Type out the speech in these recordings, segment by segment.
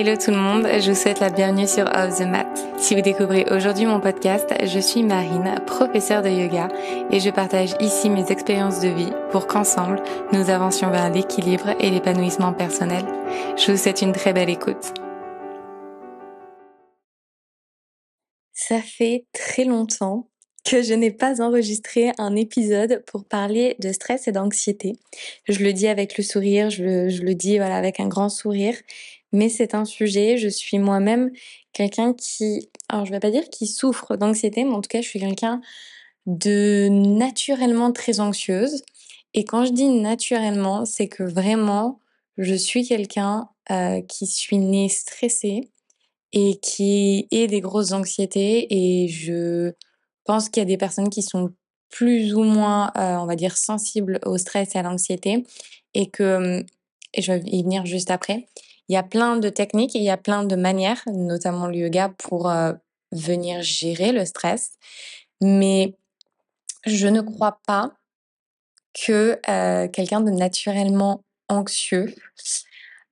Hello tout le monde, je vous souhaite la bienvenue sur Off the Mat. Si vous découvrez aujourd'hui mon podcast, je suis Marine, professeure de yoga, et je partage ici mes expériences de vie pour qu'ensemble, nous avancions vers l'équilibre et l'épanouissement personnel. Je vous souhaite une très belle écoute. Ça fait très longtemps que je n'ai pas enregistré un épisode pour parler de stress et d'anxiété. Je le dis avec le sourire, je le, je le dis voilà avec un grand sourire, mais c'est un sujet, je suis moi-même quelqu'un qui, alors je vais pas dire qui souffre d'anxiété, mais en tout cas je suis quelqu'un de naturellement très anxieuse. Et quand je dis naturellement, c'est que vraiment, je suis quelqu'un euh, qui suis né stressé et qui ait des grosses anxiétés. Et je pense qu'il y a des personnes qui sont plus ou moins, euh, on va dire, sensibles au stress et à l'anxiété. Et que, et je vais y venir juste après, il y a plein de techniques et il y a plein de manières, notamment le yoga, pour euh, venir gérer le stress. Mais je ne crois pas que euh, quelqu'un de naturellement anxieux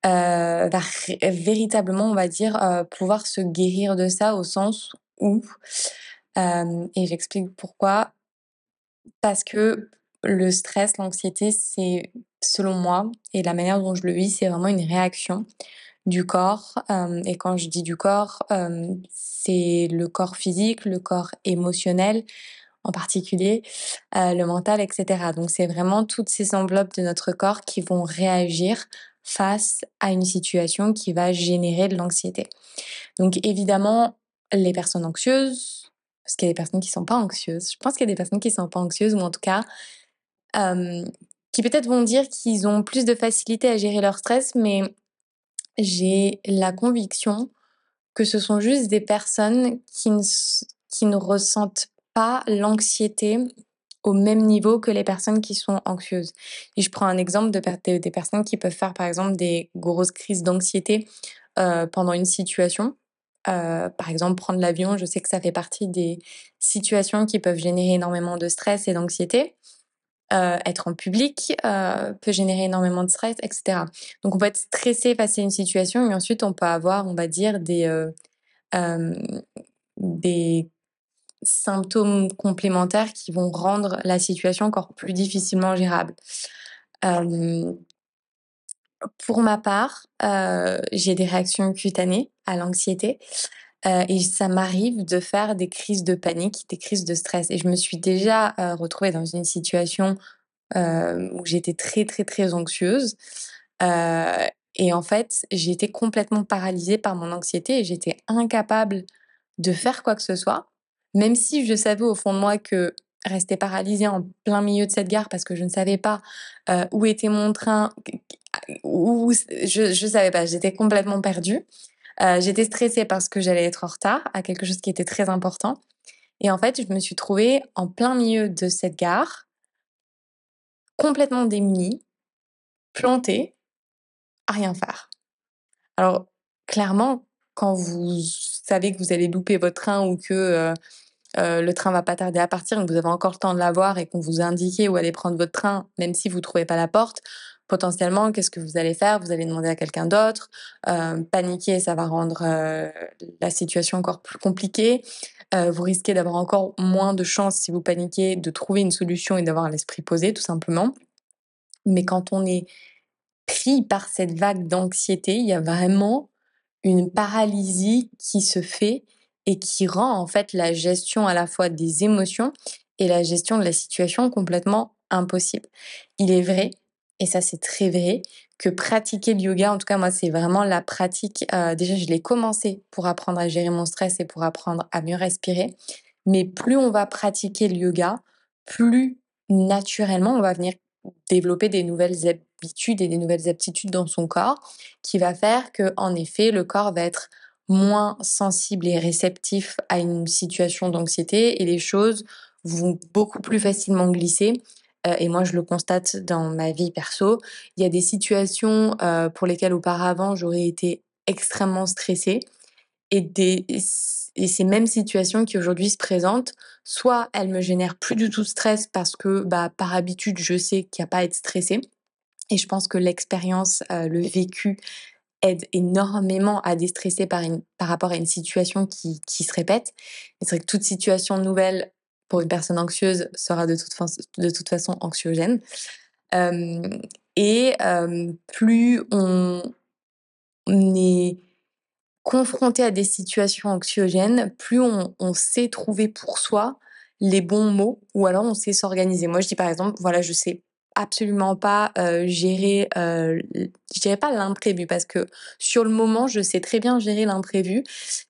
euh, va véritablement, on va dire, pouvoir se guérir de ça au sens où, et j'explique pourquoi, parce que le stress, l'anxiété, c'est selon moi, et la manière dont je le vis, c'est vraiment une réaction du corps. Et quand je dis du corps, c'est le corps physique, le corps émotionnel en particulier, le mental, etc. Donc c'est vraiment toutes ces enveloppes de notre corps qui vont réagir face à une situation qui va générer de l'anxiété. Donc évidemment, les personnes anxieuses, parce qu'il y a des personnes qui sont pas anxieuses, je pense qu'il y a des personnes qui sont pas anxieuses, ou en tout cas qui peut-être vont dire qu'ils ont plus de facilité à gérer leur stress, mais j'ai la conviction que ce sont juste des personnes qui ne, ressentent pas l'anxiété au même niveau que les personnes qui sont anxieuses. Et je prends un exemple de, de des personnes qui peuvent faire par exemple des grosses crises d'anxiété euh, pendant une situation. Euh, par exemple, prendre l'avion, je sais que ça fait partie des situations qui peuvent générer énormément de stress et d'anxiété euh, être en public euh, peut générer énormément de stress, etc. Donc on peut être stressé face à une situation et ensuite on peut avoir, on va dire, des, euh, euh des symptômes complémentaires qui vont rendre la situation encore plus difficilement gérable. Euh, pour ma part, euh, j'ai des réactions cutanées à l'anxiété. Et ça m'arrive de faire des crises de panique, des crises de stress. Et je me suis déjà retrouvée dans une situation où j'étais très très très anxieuse. Et en fait, été complètement paralysée par mon anxiété et j'étais incapable de faire quoi que ce soit, même si je savais au fond de moi que rester paralysée en plein milieu de cette gare parce que je ne savais pas où était mon train, où je je savais pas, j'étais complètement perdue. Euh, j'étais stressée parce que j'allais être en retard à quelque chose qui était très important. Et en fait, je me suis trouvée en plein milieu de cette gare, complètement démunie, plantée, à rien faire. Alors, clairement, quand vous savez que vous allez louper votre train ou que euh, euh, le train va pas tarder à partir, que vous avez encore le temps de l'avoir et qu'on vous a indiqué où aller prendre votre train, même si vous trouvez pas la porte, potentiellement, qu'est-ce que vous allez faire? Vous allez demander à quelqu'un d'autre. Euh, paniquer, ça va rendre euh, la situation encore plus compliquée. Euh, vous risquez d'avoir encore moins de chances, si vous paniquez, de trouver une solution et d'avoir l'esprit posé, tout simplement. Mais quand on est pris par cette vague d'anxiété, il y a vraiment une paralysie qui se fait et qui rend en fait la gestion à la fois des émotions et la gestion de la situation complètement impossible. Il est vrai et ça c'est très vrai, que pratiquer le yoga, en tout cas moi c'est vraiment la pratique, euh, déjà je l'ai commencé pour apprendre à gérer mon stress et pour apprendre à mieux respirer, mais plus on va pratiquer le yoga, plus naturellement on va venir développer des nouvelles habitudes et des nouvelles aptitudes dans son corps qui va faire que en effet le corps va être moins sensible et réceptif à une situation d'anxiété et les choses vont beaucoup plus facilement glisser et moi je le constate dans ma vie perso. Il y a des situations euh, pour lesquelles auparavant j'aurais été extrêmement stressée et ces mêmes situations qui aujourd'hui se présentent, soit elles me génèrent plus du tout de stress parce que bah, par habitude je sais qu'il n'y a pas à être stressée. Et je pense que l'expérience, euh, le vécu aide énormément à déstresser par, une, par rapport à une situation qui, qui se répète. c'est vrai que toute situation nouvelle pour une personne anxieuse sera de toute, de toute façon anxiogène. Et plus on, est confronté à des situations anxiogènes, plus on, on, sait trouver pour soi les bons mots ou alors on sait s'organiser. Moi, je dis par exemple, voilà, je sais absolument pas euh, gérer, euh, je dirais pas l'imprévu parce que sur le moment, je sais très bien gérer l'imprévu,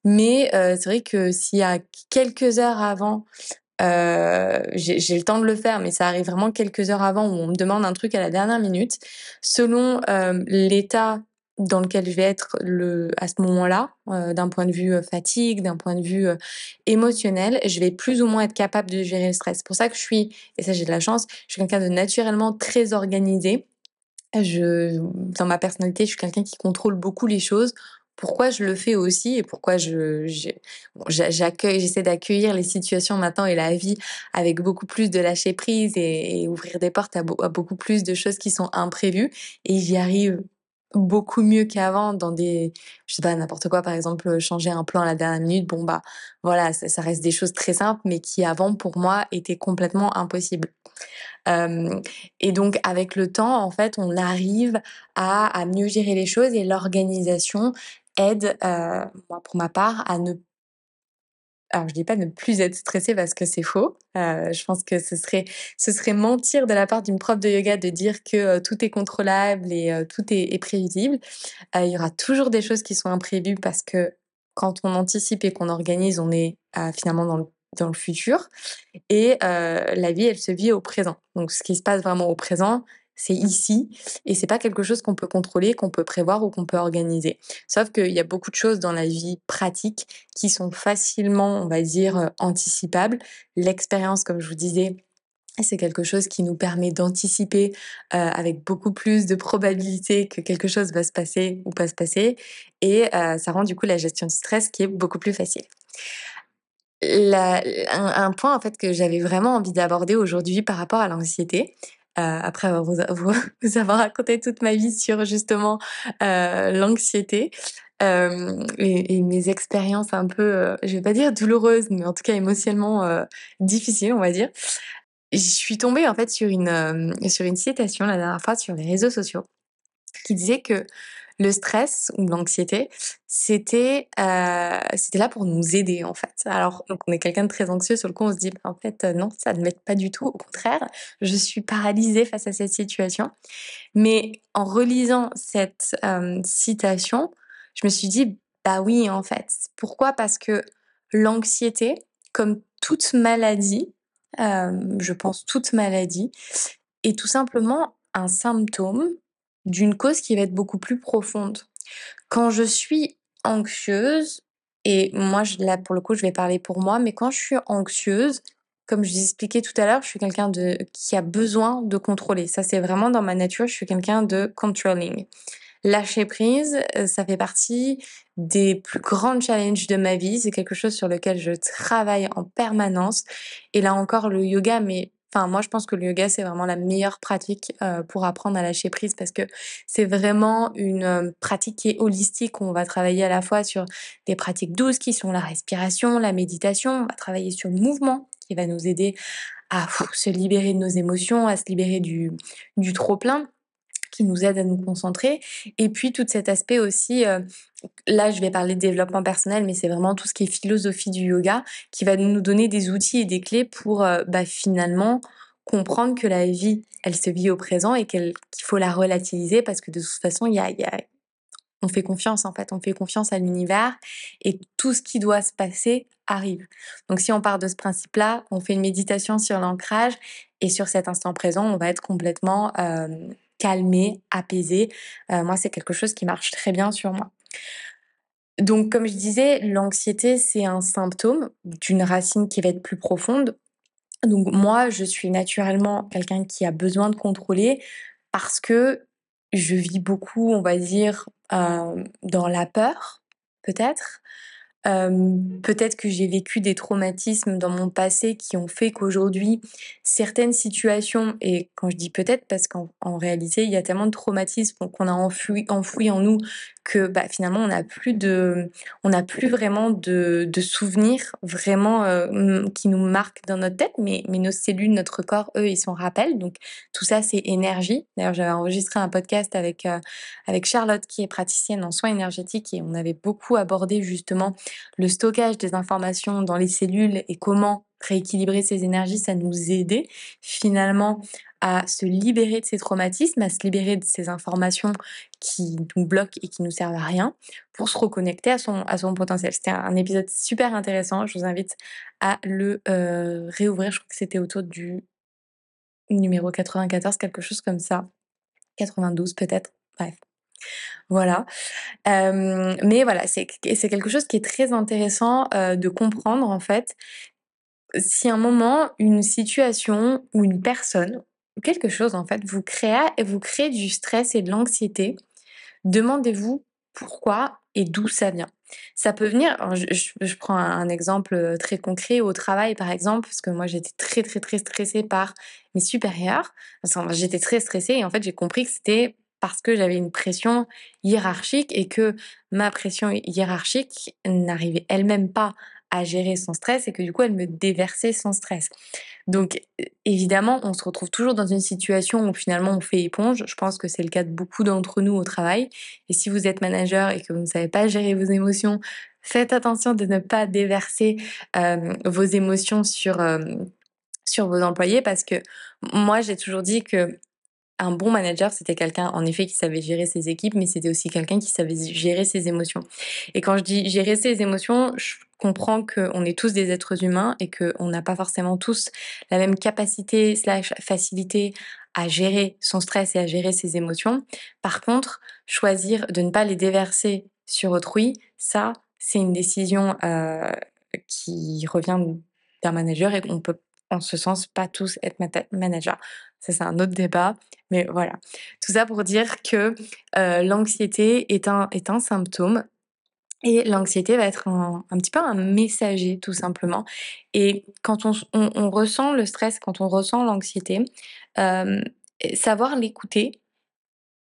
mais c'est vrai que s'il y a quelques heures avant, euh, j'ai le temps de le faire, mais ça arrive vraiment quelques heures avant où on me demande un truc à la dernière minute. Selon euh, l'état dans lequel je vais être le, à ce moment-là, euh, d'un point de vue euh, fatigue, d'un point de vue euh, émotionnel, je vais plus ou moins être capable de gérer le stress. C'est pour ça que je suis, et ça j'ai de la chance, je suis quelqu'un de naturellement très organisé. Je, dans ma personnalité, je suis quelqu'un qui contrôle beaucoup les choses pourquoi je le fais aussi et pourquoi je j'accueille j'essaie d'accueillir les situations maintenant et la vie avec beaucoup plus de lâcher prise et, ouvrir des portes à, beaucoup plus de choses qui sont imprévues et j'y arrive beaucoup mieux qu'avant dans des je sais pas n'importe quoi par exemple changer un plan à la dernière minute bon bah voilà ça, reste des choses très simples mais qui avant pour moi étaient complètement impossibles. Et donc avec le temps en fait on arrive à mieux gérer les choses et l'organisation aide pour ma part à ne alors je dis pas ne plus être stressé parce que c'est faux. Je pense que ce serait ce serait mentir de la part d'une prof de yoga de dire que tout est contrôlable et tout est, prévisible. Il y aura toujours des choses qui sont imprévues parce que quand on anticipe et qu'on organise, on est finalement dans le dans le futur et la vie elle se vit au présent. Donc ce qui se passe vraiment au présent, c'est ici et c'est pas quelque chose qu'on peut contrôler, qu'on peut prévoir ou qu'on peut organiser. Sauf qu'il y a beaucoup de choses dans la vie pratique qui sont facilement, on va dire, euh, anticipables. L'expérience, comme je vous disais, c'est quelque chose qui nous permet d'anticiper euh, avec beaucoup plus de probabilité que quelque chose va se passer ou pas se passer. Et euh, ça rend du coup la gestion du stress qui est beaucoup plus facile. Un, un, point en fait que j'avais vraiment envie d'aborder aujourd'hui par rapport à l'anxiété, euh, après vous, avoir raconté toute ma vie sur justement euh, l'anxiété euh, et, mes expériences un peu, je vais pas dire douloureuses, mais en tout cas émotionnellement difficiles, on va dire. Je suis tombée en fait sur une sur une citation la dernière fois sur les réseaux sociaux qui disait que le stress ou l'anxiété, c'était euh, c'était là pour nous aider en fait. Alors donc on est quelqu'un de très anxieux sur le coup on se dit en fait euh, non ça ne m'aide pas du tout au contraire je suis paralysée face à cette situation. Mais en relisant cette euh, citation je me suis dit bah oui en fait pourquoi? Parce que l'anxiété comme toute maladie je pense toute maladie est tout simplement un symptôme d'une cause qui va être beaucoup plus profonde. Quand je suis anxieuse, et moi, je, là, pour le coup, je vais parler pour moi, mais quand je suis anxieuse, comme je vous expliquais tout à l'heure, je suis quelqu'un de, qui a besoin de contrôler. Ça, c'est vraiment dans ma nature, je suis quelqu'un de controlling. Lâcher prise, euh, ça fait partie des plus grands challenges de ma vie. C'est quelque chose sur lequel je travaille en permanence. Et là encore, le yoga, mais Enfin, moi, je pense que le yoga, c'est vraiment la meilleure pratique pour apprendre à lâcher prise parce que c'est vraiment une pratique qui est holistique. On va travailler à la fois sur des pratiques douces qui sont la respiration, la méditation. On va travailler sur le mouvement qui va nous aider à se libérer de nos émotions, à se libérer du, du trop-plein qui nous aide à nous concentrer. Et puis tout cet aspect aussi, euh, là je vais parler de développement personnel, mais c'est vraiment tout ce qui est philosophie du yoga qui va nous donner des outils et des clés pour euh, bah, finalement comprendre que la vie, elle se vit au présent et qu'il faut la relativiser parce que de toute façon, il y a, y on fait confiance en fait, on fait confiance à l'univers et tout ce qui doit se passer arrive. Donc si on part de ce principe-là, on fait une méditation sur l'ancrage et sur cet instant présent, on va être complètement euh, calmer, apaiser. Euh, moi, c'est quelque chose qui marche très bien sur moi. Donc, comme je disais, l'anxiété, c'est un symptôme d'une racine qui va être plus profonde. Donc, moi, je suis naturellement quelqu'un qui a besoin de contrôler parce que je vis beaucoup, on va dire, euh, dans la peur, peut-être. Peut-être que j'ai vécu des traumatismes dans mon passé qui ont fait qu'aujourd'hui, certaines situations, et quand je dis peut-être, parce qu'en réalité, il y a tellement de traumatismes qu'on a enfoui en nous que bah, finalement, on n'a plus plus vraiment de, souvenirs vraiment euh, qui nous marquent dans notre tête, mais, mais nos cellules, notre corps, eux, ils s'en rappellent. Donc tout ça, c'est énergie. D'ailleurs, j'avais enregistré un podcast avec euh, avec Charlotte, qui est praticienne en soins énergétiques, et on avait beaucoup abordé justement le stockage des informations dans les cellules et comment rééquilibrer ces énergies, ça nous aidait finalement à se libérer de ces traumatismes, à se libérer de ces informations qui nous bloquent et qui nous servent à rien pour se reconnecter à son, potentiel. C'était un épisode super intéressant. Je vous invite à le euh, réouvrir. Je crois que c'était autour du numéro 94, quelque chose comme ça. 92 peut-être. Bref. Voilà. Mais voilà, c'est quelque chose qui est très intéressant de comprendre en fait. Si un moment, une situation ou une personne quelque chose en fait vous crée, vous crée du stress et de l'anxiété, demandez-vous pourquoi et d'où ça vient. Ça peut venir, je, prends un, exemple très concret au travail par exemple, parce que moi j'étais très très très stressée par mes supérieurs. J'étais très stressée et en fait j'ai compris que c'était parce que j'avais une pression hiérarchique et que ma pression hiérarchique n'arrivait elle-même pas à gérer son stress et que du coup elle me déversait son stress. Donc évidemment, on se retrouve toujours dans une situation où finalement on fait éponge. Je pense que c'est le cas de beaucoup d'entre nous au travail. Et si vous êtes manager et que vous ne savez pas gérer vos émotions, faites attention de ne pas déverser vos émotions sur vos employés parce que moi j'ai toujours dit que un bon manager, c'était quelqu'un, en effet, qui savait gérer ses équipes, mais c'était aussi quelqu'un qui savait gérer ses émotions. Et quand je dis gérer ses émotions, je comprends qu'on est tous des êtres humains et qu'on n'a pas forcément tous la même capacité slash facilité à gérer son stress et à gérer ses émotions. Par contre, choisir de ne pas les déverser sur autrui, ça, c'est une décision euh, qui revient d'un manager et qu'on peut en ce sens pas tous être manager. Ça, c'est un autre débat. Mais voilà. Tout ça pour dire que l'anxiété est un, est un symptôme. Et l'anxiété va être un, petit peu un messager, tout simplement. Et quand on, ressent le stress, quand on ressent l'anxiété, savoir l'écouter,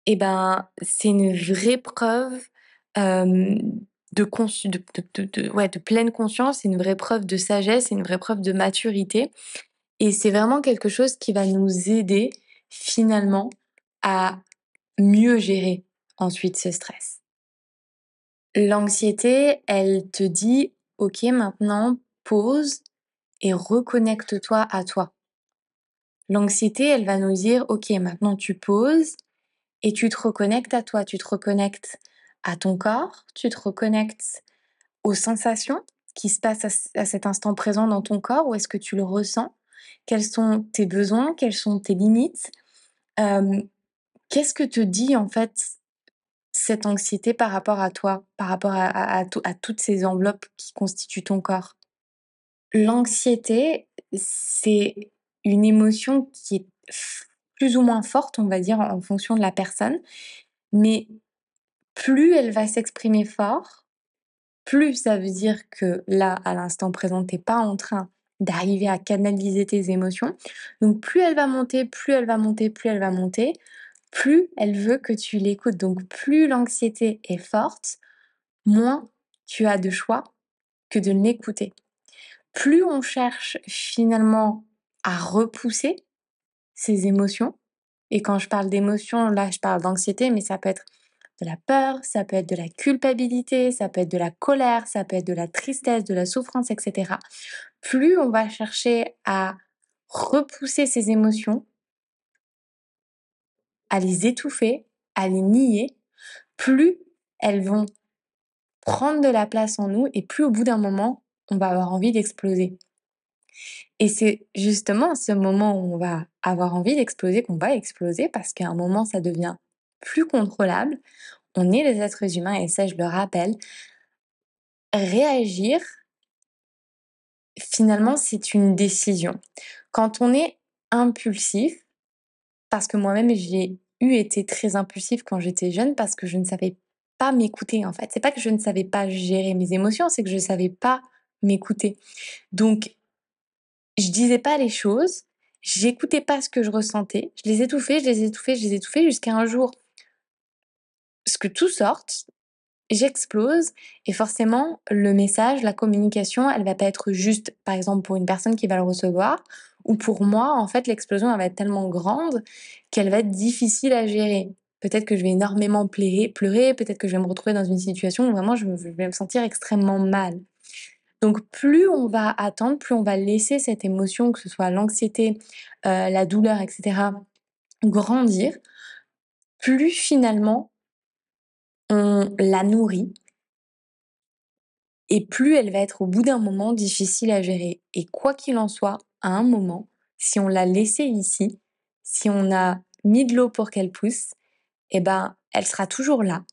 eh ben, c'est une vraie preuve de, de pleine conscience, c'est une vraie preuve de sagesse, c'est une vraie preuve de maturité. Et c'est vraiment quelque chose qui va nous aider finalement à mieux gérer ensuite ce stress. L'anxiété, elle te dit, ok, maintenant, pause et reconnecte-toi à toi. L'anxiété, elle va nous dire, ok, maintenant tu poses et tu te reconnectes à toi, tu te reconnectes à ton corps, tu te reconnectes aux sensations qui se passent à, cet instant présent dans ton corps, où est-ce que tu le ressens, quels sont tes besoins, quelles sont tes limites, qu'est-ce que te dit en fait cette anxiété par rapport à toi, par rapport à, à toutes ces enveloppes qui constituent ton corps? L'anxiété, c'est une émotion qui est plus ou moins forte, on va dire, en fonction de la personne, mais plus elle va s'exprimer fort, plus ça veut dire que là, à l'instant présent, t'es pas en train d'arriver à canaliser tes émotions. Donc plus elle va monter, plus elle va monter, plus elle va monter, plus elle veut que tu l'écoutes. Donc plus l'anxiété est forte, moins tu as de choix que de l'écouter. Plus on cherche finalement à repousser ces émotions, et quand je parle d'émotions, là je parle d'anxiété, mais ça peut être de la peur, ça peut être de la culpabilité, ça peut être de la colère, ça peut être de la tristesse, de la souffrance, etc. Plus on va chercher à repousser ces émotions, à les étouffer, à les nier, plus elles vont prendre de la place en nous et plus au bout d'un moment, on va avoir envie d'exploser. Et c'est justement ce moment où on va avoir envie d'exploser qu'on va exploser parce qu'à un moment, ça devient plus contrôlable. On est les êtres humains et ça, je le rappelle. Réagir, finalement, c'est une décision. Quand on est impulsif, parce que moi-même, j'ai eu été très impulsif quand j'étais jeune parce que je ne savais pas m'écouter en fait. C'est pas que je ne savais pas gérer mes émotions, c'est que je savais pas m'écouter. Donc, je disais pas les choses, j'écoutais pas ce que je ressentais, je les étouffais, je les étouffais, je les étouffais jusqu'à un jour, ce que tout sorte, j'explose et forcément le message, la communication, elle va pas être juste, par exemple pour une personne qui va le recevoir, ou pour moi, en fait, l'explosion elle va être tellement grande qu'elle va être difficile à gérer. Peut-être que je vais énormément pleurer, pleurer peut-être que je vais me retrouver dans une situation où vraiment je, vais me sentir extrêmement mal. Donc plus on va attendre, plus on va laisser cette émotion, que ce soit l'anxiété, euh, la douleur, etc., grandir, plus finalement on la nourrit et plus elle va être au bout d'un moment difficile à gérer. Et quoi qu'il en soit, à un moment, si on l'a laissée ici, si on a mis de l'eau pour qu'elle pousse, eh ben, elle sera toujours là.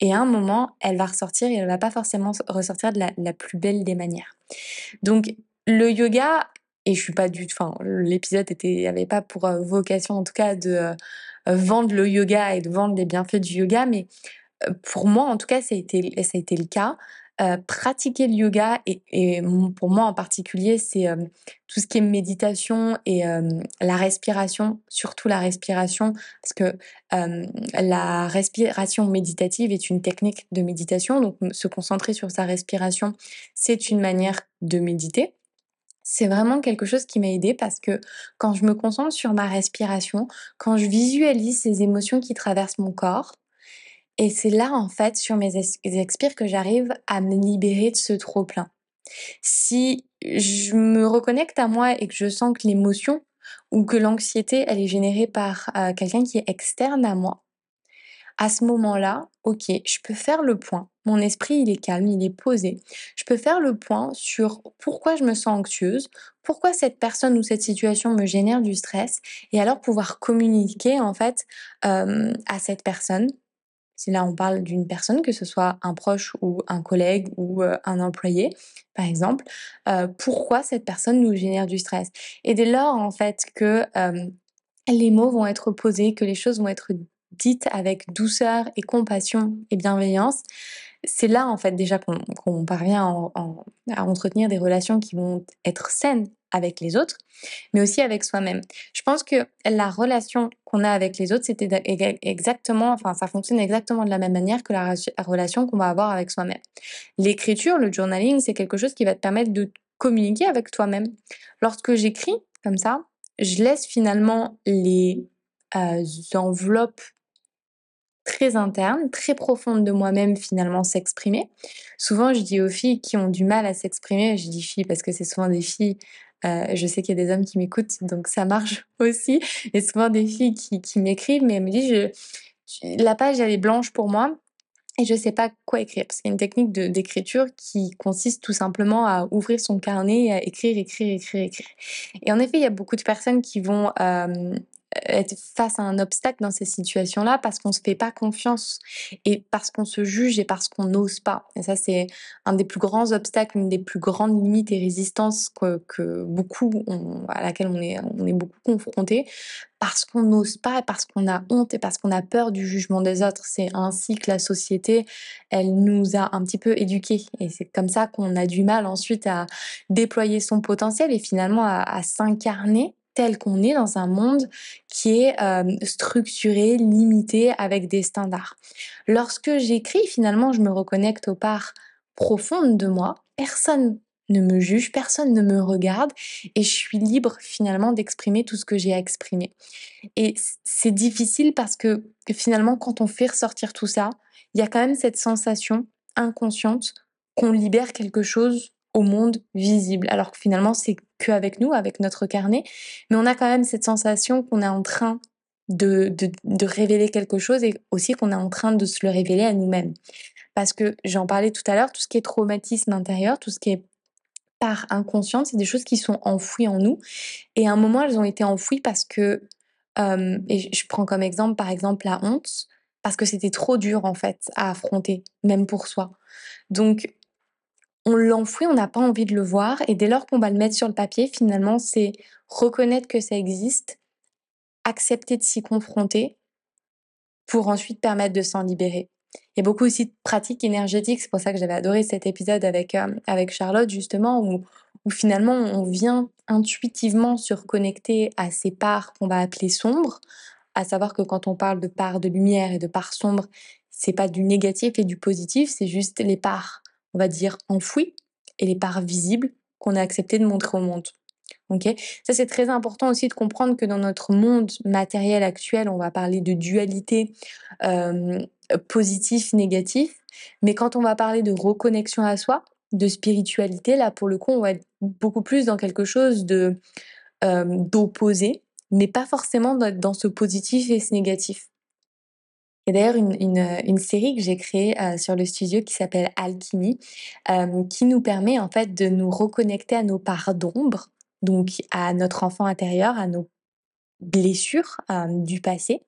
Et à un moment, elle va ressortir et elle va pas forcément ressortir de la, plus belle des manières. Donc, le yoga, et je suis pas du enfin, l'épisode était, pas pour euh, vocation, en tout cas, de euh, vendre le yoga et de vendre les bienfaits du yoga, mais pour moi, en tout cas, ça a été, le cas. Euh, pratiquer le yoga et, pour moi en particulier c'est euh, tout ce qui est méditation et euh, la respiration surtout la respiration parce que la respiration méditative est une technique de méditation donc se concentrer sur sa respiration c'est une manière de méditer c'est vraiment quelque chose qui m'a aidé parce que quand je me concentre sur ma respiration, quand je visualise ces émotions qui traversent mon corps, et c'est là, en fait, sur mes expires que j'arrive à me libérer de ce trop-plein. Si je me reconnecte à moi et que je sens que l'émotion ou que l'anxiété, elle est générée par euh, quelqu'un qui est externe à moi, à ce moment-là, ok, je peux faire le point. Mon esprit, il est calme, il est posé. Je peux faire le point sur pourquoi je me sens anxieuse, pourquoi cette personne ou cette situation me génère du stress, et alors pouvoir communiquer en fait euh, à cette personne si là on parle d'une personne, que ce soit un proche ou un collègue ou euh, un employé, par exemple, euh, pourquoi cette personne nous génère du stress? Et dès lors, en fait, que euh, les mots vont être posés, que les choses vont être dites avec douceur et compassion et bienveillance, c'est là en fait déjà qu'on parvient à entretenir des relations qui vont être saines avec les autres, mais aussi avec soi-même. Je pense que la relation qu'on a avec les autres, c'était exactement, enfin, ça fonctionne exactement de la même manière que la relation qu'on va avoir avec soi-même. L'écriture, le journaling, c'est quelque chose qui va te permettre de communiquer avec toi-même. Lorsque j'écris comme ça, je laisse finalement les euh, enveloppes très interne, très profonde de moi-même finalement s'exprimer. Souvent, je dis aux filles qui ont du mal à s'exprimer, je dis filles parce que c'est souvent des filles, euh, je sais qu'il y a des hommes qui m'écoutent, donc ça marche aussi, et souvent des filles qui, m'écrivent, mais elles me disent, la page elle est blanche pour moi, et je sais pas quoi écrire parce qu'il y a une technique d'écriture qui consiste tout simplement à ouvrir son carnet et à écrire, écrire, écrire, écrire. Et en effet, il y a beaucoup de personnes qui vont euh, être face à un obstacle dans ces situations-là parce qu'on se fait pas confiance et parce qu'on se juge et parce qu'on n'ose pas. Et ça, c'est un des plus grands obstacles, une des plus grandes limites et résistances que, que beaucoup, à laquelle on est, on est beaucoup confronté parce qu'on n'ose pas, parce qu'on a honte et parce qu'on a peur du jugement des autres. C'est ainsi que la société, elle nous a un petit peu éduqués. Et c'est comme ça qu'on a du mal ensuite à déployer son potentiel et finalement à s'incarner tel qu'on est dans un monde qui est structuré, limité, avec des standards. Lorsque j'écris, finalement, je me reconnecte aux parts profondes de moi. Personne ne me juge, personne ne me regarde et je suis libre finalement d'exprimer tout ce que j'ai à exprimer. Et c'est difficile parce que finalement, quand on fait ressortir tout ça, il y a quand même cette sensation inconsciente qu'on libère quelque chose au monde visible, alors que finalement c'est avec nous, avec notre carnet, mais on a quand même cette sensation qu'on est en train de, révéler quelque chose et aussi qu'on est en train de se le révéler à nous-mêmes. Parce que j'en parlais tout à l'heure, tout ce qui est traumatisme intérieur, tout ce qui est par inconscience, c'est des choses qui sont enfouies en nous. Et à un moment, elles ont été enfouies parce que, euh, et je prends comme exemple par exemple la honte, parce que c'était trop dur en fait à affronter, même pour soi. Donc on l'enfouit, on n'a pas envie de le voir, et dès lors qu'on va le mettre sur le papier, finalement, c'est reconnaître que ça existe, accepter de s'y confronter, pour ensuite permettre de s'en libérer. Il y a beaucoup aussi de pratiques énergétiques. C'est pour ça que j'avais adoré cet épisode avec, euh, avec Charlotte, justement, où, où finalement on vient intuitivement se reconnecter à ces parts qu'on va appeler sombres. À savoir que quand on parle de parts de lumière et de parts sombres, c'est pas du négatif et du positif, c'est juste les parts, on va dire, enfouies et les parts visibles qu'on a accepté de montrer au monde. Ok, ça c'est très important aussi de comprendre que dans notre monde matériel actuel, on va parler de dualité euh, positif, négatif, mais quand on va parler de reconnexion à soi, de spiritualité, là pour le coup, on va être beaucoup plus dans quelque chose de euh, d'opposé, mais pas forcément dans ce positif et ce négatif. Il y a d'ailleurs une, série que j'ai créée euh, sur le studio qui s'appelle Alchimie, euh, qui nous permet en fait de nous reconnecter à nos parts d'ombre, donc à notre enfant intérieur, à nos blessures euh, du passé,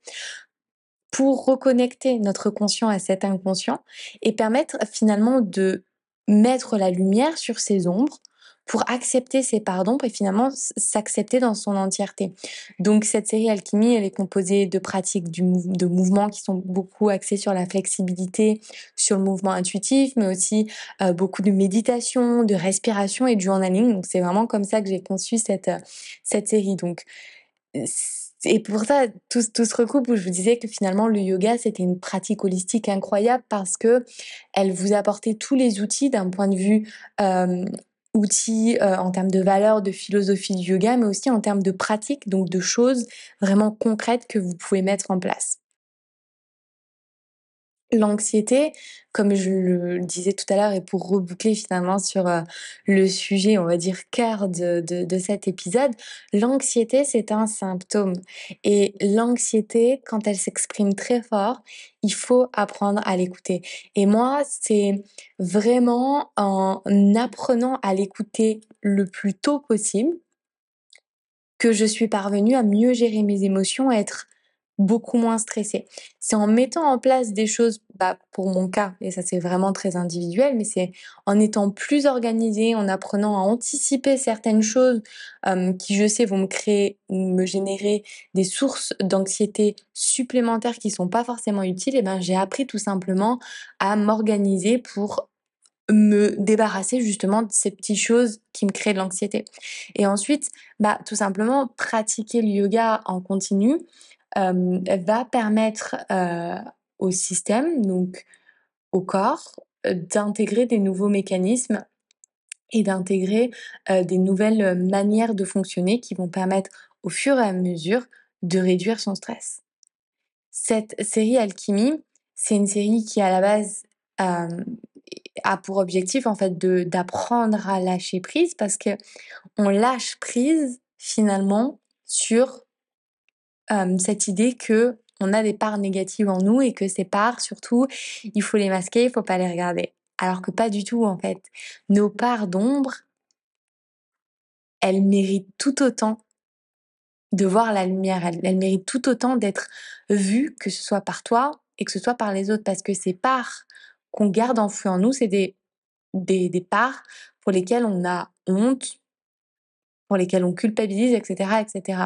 pour reconnecter notre conscient à cet inconscient et permettre finalement de mettre la lumière sur ces ombres pour accepter ses pardons et finalement s'accepter dans son entièreté. Donc cette série Alchimie, elle est composée de pratiques de mouvements qui sont beaucoup axés sur la flexibilité, sur le mouvement intuitif, mais aussi euh, beaucoup de méditation, de respiration et du journaling. Donc c'est vraiment comme ça que j'ai conçu cette cette série. Donc et pour ça, tout, tout se recoupe où je vous disais que finalement le yoga c'était une pratique holistique incroyable parce que elle vous apportait tous les outils d'un point de vue euh, outils euh, en termes de valeurs, de philosophie du yoga, mais aussi en termes de pratique, donc de choses vraiment concrètes que vous pouvez mettre en place. L'anxiété, comme je le disais tout à l'heure, et pour reboucler finalement sur euh, le sujet, on va dire cœur de, de, de cet épisode, l'anxiété c'est un symptôme. Et l'anxiété, quand elle s'exprime très fort, il faut apprendre à l'écouter. Et moi, c'est vraiment en apprenant à l'écouter le plus tôt possible que je suis parvenue à mieux gérer mes émotions, à être beaucoup moins stressée. C'est en mettant en place des choses, bah, pour mon cas, et ça c'est vraiment très individuel, mais c'est en étant plus organisée, en apprenant à anticiper certaines choses qui, je sais, vont me créer ou me générer des sources d'anxiété supplémentaires qui sont pas forcément utiles, et ben j'ai appris tout simplement à m'organiser pour me débarrasser justement de ces petites choses qui me créent de l'anxiété. Et ensuite, bah, tout simplement pratiquer le yoga en continu, va permettre euh, au système, donc au corps, euh, d'intégrer des nouveaux mécanismes et d'intégrer des nouvelles manières de fonctionner qui vont permettre au fur et à mesure de réduire son stress. Cette série Alchimie, c'est une série qui à la base a pour objectif en fait d'apprendre à lâcher prise parce que on lâche prise finalement sur cette idée que on a des parts négatives en nous et que ces parts, surtout, il faut les masquer, il faut pas les regarder. Alors que pas du tout, en fait. Nos parts d'ombre, elles méritent tout autant de voir la lumière. Elles, méritent tout autant d'être vues, que ce soit par toi et que ce soit par les autres. Parce que ces parts qu'on garde enfouies en nous, c'est des, des, des parts pour lesquelles on a honte, pour lesquels on culpabilise, etc., etc.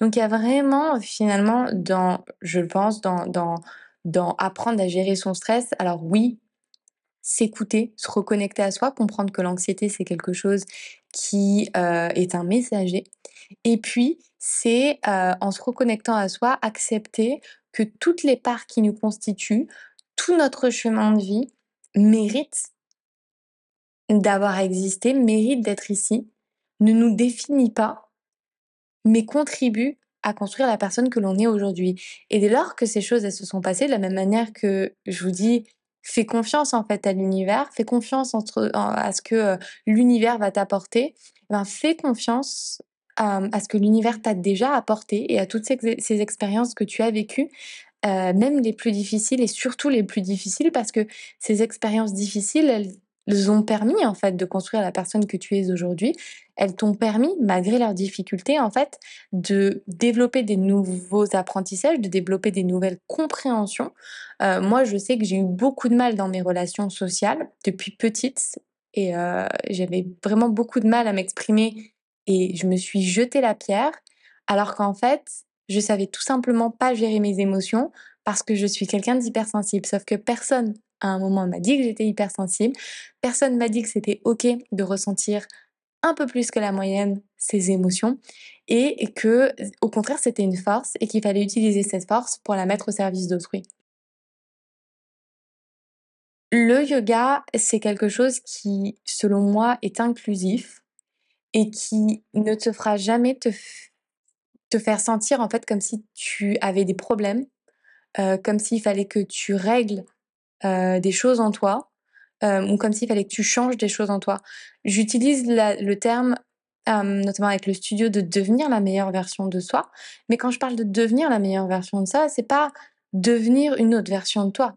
Donc il y a vraiment finalement dans, je pense, dans, dans, apprendre à gérer son stress. Alors oui, s'écouter, se reconnecter à soi, comprendre que l'anxiété c'est quelque chose qui euh, est un messager. Et puis c'est euh, en se reconnectant à soi, accepter que toutes les parts qui nous constituent, tout notre chemin de vie mérite d'avoir existé, mérite d'être ici ne nous définit pas, mais contribue à construire la personne que l'on est aujourd'hui. Et dès lors que ces choses se sont passées de la même manière que je vous dis, fais confiance en fait à l'univers, fais confiance à ce que euh, l'univers va t'apporter, eh ben fais confiance euh, à ce que l'univers t'a déjà apporté et à toutes ces, ces expériences que tu as vécues, euh, même les plus difficiles et surtout les plus difficiles parce que ces expériences difficiles, elles ont permis en fait de construire la personne que tu es aujourd'hui. Elles t'ont permis, malgré leurs difficultés, en fait, de développer des nouveaux apprentissages, de développer des nouvelles compréhensions. Euh, moi, je sais que j'ai eu beaucoup de mal dans mes relations sociales depuis petite et euh, j'avais vraiment beaucoup de mal à m'exprimer et je me suis jeté la pierre alors qu'en fait, je savais tout simplement pas gérer mes émotions parce que je suis quelqu'un d'hypersensible. Sauf que personne à un moment m'a dit que j'étais hypersensible. Personne m'a dit que c'était ok de ressentir un peu plus que la moyenne ses émotions et que au contraire c'était une force et qu'il fallait utiliser cette force pour la mettre au service d'autrui. Le yoga, c'est quelque chose qui, selon moi, est inclusif et qui ne te fera jamais te, te faire sentir en fait comme si tu avais des problèmes, euh, comme s'il fallait que tu règles euh, des choses en toi, euh, ou comme s'il fallait que tu changes des choses en toi. J'utilise le terme, notamment avec le studio, de devenir la meilleure version de soi. Mais quand je parle de devenir la meilleure version de soi, c'est pas devenir une autre version de toi.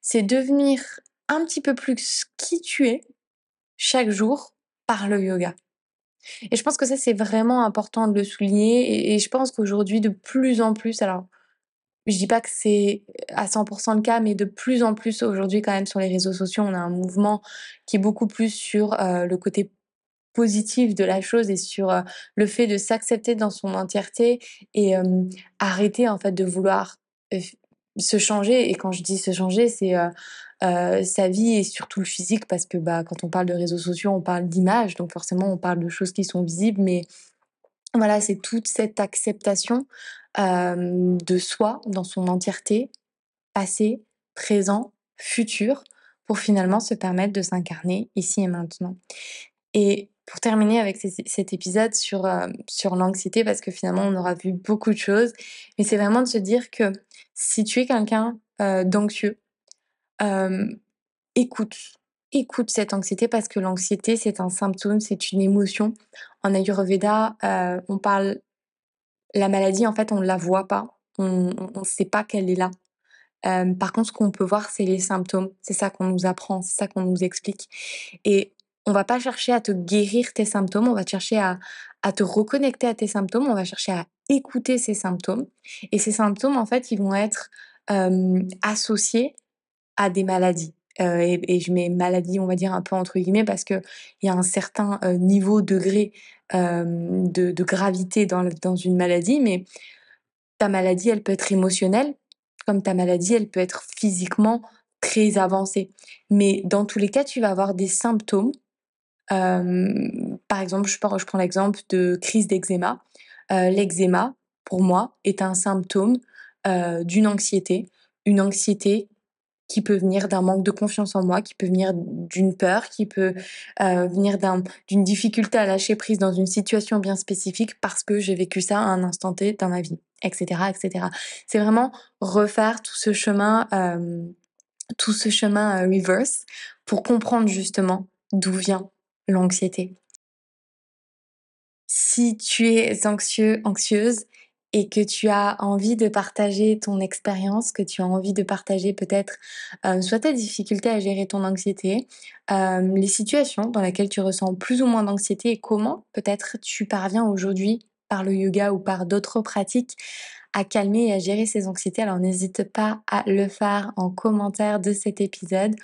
C'est devenir un petit peu plus qui tu es chaque jour par le yoga. Et je pense que ça, c'est vraiment important de le souligner. Et, je pense qu'aujourd'hui, de plus en plus, alors, je dis pas que c'est à 100% le cas, mais de plus en plus aujourd'hui, quand même, sur les réseaux sociaux, on a un mouvement qui est beaucoup plus sur euh, le côté positif de la chose et sur euh, le fait de s'accepter dans son entièreté et euh, arrêter, en fait, de vouloir se changer. Et quand je dis se changer, c'est euh, sa vie et surtout le physique parce que bah, quand on parle de réseaux sociaux, on parle d'image donc forcément on parle de choses qui sont visibles, mais voilà, c'est toute cette acceptation euh, de soi dans son entièreté, passé, présent, futur, pour finalement se permettre de s'incarner ici et maintenant. Et pour terminer avec cet épisode sur, euh, sur l'anxiété, parce que finalement on aura vu beaucoup de choses, mais c'est vraiment de se dire que si tu es quelqu'un d'anxieux, écoute, écoute cette anxiété parce que l'anxiété, c'est un symptôme, c'est une émotion. En Ayurveda, euh, on parle la maladie, en fait, on ne la voit pas, on ne sait pas qu'elle est là. par contre, ce qu'on peut voir, c'est les symptômes. C'est ça qu'on nous apprend, c'est ça qu'on nous explique. Et on va pas chercher à te guérir tes symptômes, on va chercher à, à te reconnecter à tes symptômes, on va chercher à écouter ces symptômes. Et ces symptômes, en fait, ils vont être associés à des maladies. Euh, et, je mets maladie, on va dire un peu entre guillemets, parce que il y a un certain euh, niveau, degré euh, de, gravité dans, dans une maladie, mais ta maladie, elle peut être émotionnelle, comme ta maladie, elle peut être physiquement très avancée. Mais dans tous les cas, tu vas avoir des symptômes. par exemple, je, je prends l'exemple de crise d'eczéma. L'eczéma, pour moi, est un symptôme d'une anxiété, une anxiété qui peut venir d'un manque de confiance en moi, qui peut venir d'une peur, qui peut euh, venir d'une difficulté à lâcher prise dans une situation bien spécifique parce que j'ai vécu ça à un instant T dans ma vie, etc., etc. C'est vraiment refaire tout ce chemin, euh, tout ce chemin euh, reverse pour comprendre justement d'où vient l'anxiété. Si tu es anxieux, anxieuse, et que tu as envie de partager ton expérience, que tu as envie de partager peut-être euh, soit ta difficulté à gérer ton anxiété, euh, les situations dans lesquelles tu ressens plus ou moins d'anxiété et comment peut-être tu parviens aujourd'hui par le yoga ou par d'autres pratiques à calmer et à gérer ces anxiétés. Alors n'hésite pas à le faire en commentaire de cet épisode.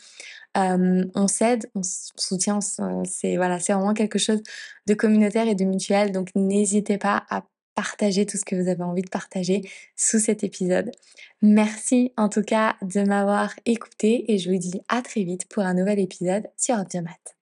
Euh, on s'aide, on soutient, c'est voilà, c'est vraiment quelque chose de communautaire et de mutuel. Donc n'hésitez pas à partager tout ce que vous avez envie de partager sous cet épisode. Merci en tout cas de m'avoir écouté et je vous dis à très vite pour un nouvel épisode sur Biomat.